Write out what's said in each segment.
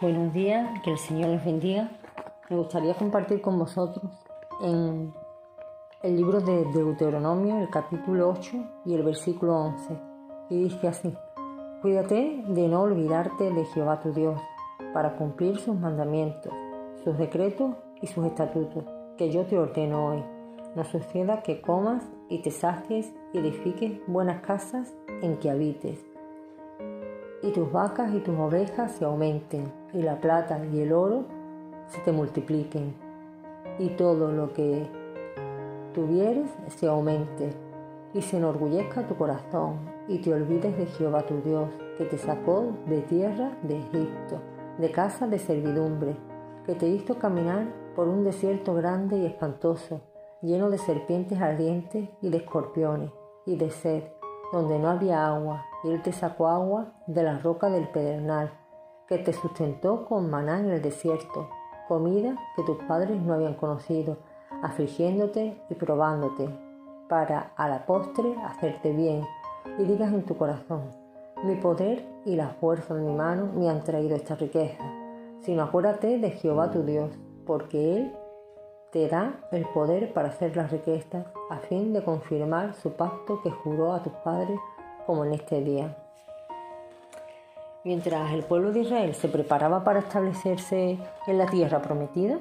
Buenos días, que el Señor les bendiga. Me gustaría compartir con vosotros en el libro de Deuteronomio, el capítulo 8 y el versículo 11. Y dice así, Cuídate de no olvidarte de Jehová tu Dios, para cumplir sus mandamientos, sus decretos y sus estatutos, que yo te ordeno hoy. No suceda que comas y te sacies y edifiques buenas casas en que habites y tus vacas y tus ovejas se aumenten, y la plata y el oro se te multipliquen, y todo lo que tuvieres se aumente, y se enorgullezca tu corazón, y te olvides de Jehová tu Dios, que te sacó de tierra de Egipto, de casa de servidumbre, que te hizo caminar por un desierto grande y espantoso, lleno de serpientes ardientes y de escorpiones, y de sed, donde no había agua, y él te sacó agua de la roca del pedernal, que te sustentó con maná en el desierto, comida que tus padres no habían conocido, afligiéndote y probándote, para a la postre hacerte bien, y digas en tu corazón, mi poder y la fuerza de mi mano me han traído esta riqueza, sino acuérdate de Jehová tu Dios, porque Él te da el poder para hacer las riquezas a fin de confirmar su pacto que juró a tus padres como en este día. Mientras el pueblo de Israel se preparaba para establecerse en la tierra prometida,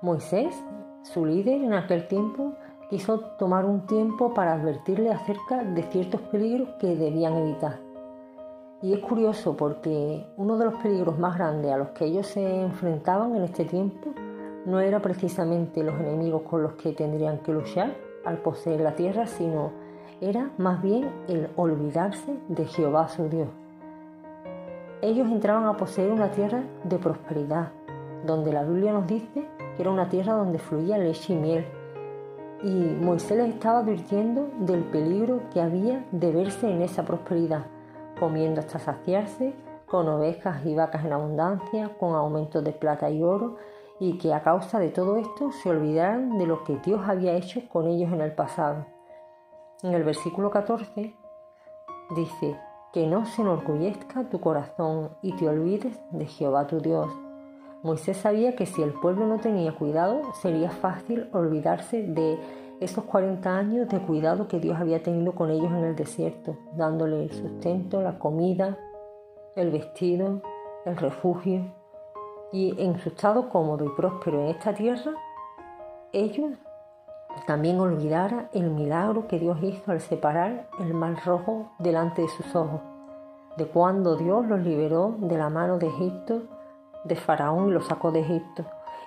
Moisés, su líder en aquel tiempo, quiso tomar un tiempo para advertirle acerca de ciertos peligros que debían evitar. Y es curioso porque uno de los peligros más grandes a los que ellos se enfrentaban en este tiempo no era precisamente los enemigos con los que tendrían que luchar al poseer la tierra, sino era más bien el olvidarse de Jehová su Dios. Ellos entraban a poseer una tierra de prosperidad, donde la Biblia nos dice que era una tierra donde fluía leche y miel. Y Moisés les estaba advirtiendo del peligro que había de verse en esa prosperidad, comiendo hasta saciarse, con ovejas y vacas en abundancia, con aumentos de plata y oro, y que a causa de todo esto se olvidaran de lo que Dios había hecho con ellos en el pasado. En el versículo 14 dice, que no se enorgullezca tu corazón y te olvides de Jehová tu Dios. Moisés sabía que si el pueblo no tenía cuidado, sería fácil olvidarse de esos 40 años de cuidado que Dios había tenido con ellos en el desierto, dándole el sustento, la comida, el vestido, el refugio y en su estado cómodo y próspero en esta tierra, ellos también olvidara el milagro que Dios hizo al separar el mar rojo delante de sus ojos, de cuando Dios los liberó de la mano de Egipto, de Faraón y los sacó de Egipto,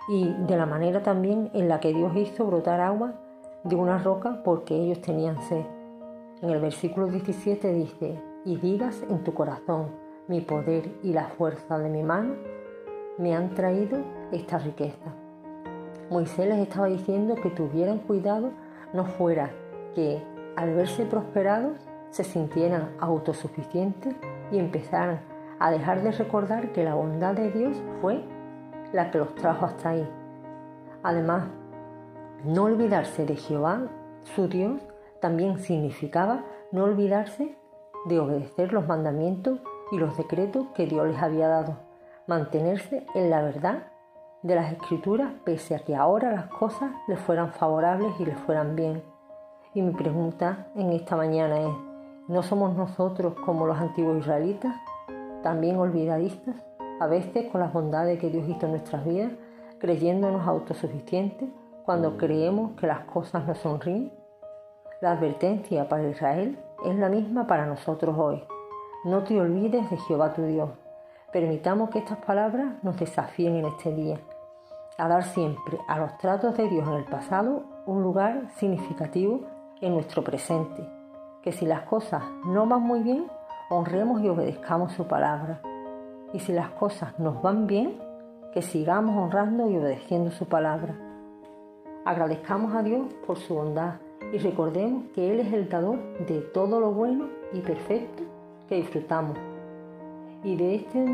y de la manera también en la que Dios hizo brotar agua de una roca porque ellos tenían sed. En el versículo 17 dice, y digas en tu corazón, mi poder y la fuerza de mi mano me han traído esta riqueza. Moisés les estaba diciendo que tuvieran cuidado no fuera que al verse prosperados se sintieran autosuficientes y empezaran a dejar de recordar que la bondad de Dios fue la que los trajo hasta ahí. Además, no olvidarse de Jehová, su Dios, también significaba no olvidarse de obedecer los mandamientos y los decretos que Dios les había dado mantenerse en la verdad de las escrituras pese a que ahora las cosas les fueran favorables y les fueran bien. Y mi pregunta en esta mañana es, ¿no somos nosotros como los antiguos israelitas, también olvidadistas, a veces con las bondades que Dios hizo en nuestras vidas, creyéndonos autosuficientes cuando creemos que las cosas nos sonríen? La advertencia para Israel es la misma para nosotros hoy. No te olvides de Jehová tu Dios, Permitamos que estas palabras nos desafíen en este día a dar siempre a los tratos de Dios en el pasado un lugar significativo en nuestro presente. Que si las cosas no van muy bien, honremos y obedezcamos su palabra. Y si las cosas nos van bien, que sigamos honrando y obedeciendo su palabra. Agradezcamos a Dios por su bondad y recordemos que Él es el dador de todo lo bueno y perfecto que disfrutamos y de este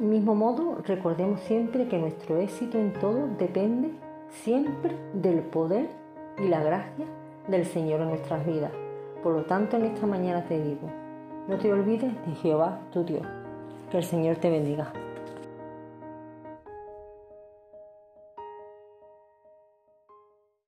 mismo modo recordemos siempre que nuestro éxito en todo depende siempre del poder y la gracia del Señor en nuestras vidas. Por lo tanto, en esta mañana te digo, no te olvides de Jehová tu Dios. Que el Señor te bendiga.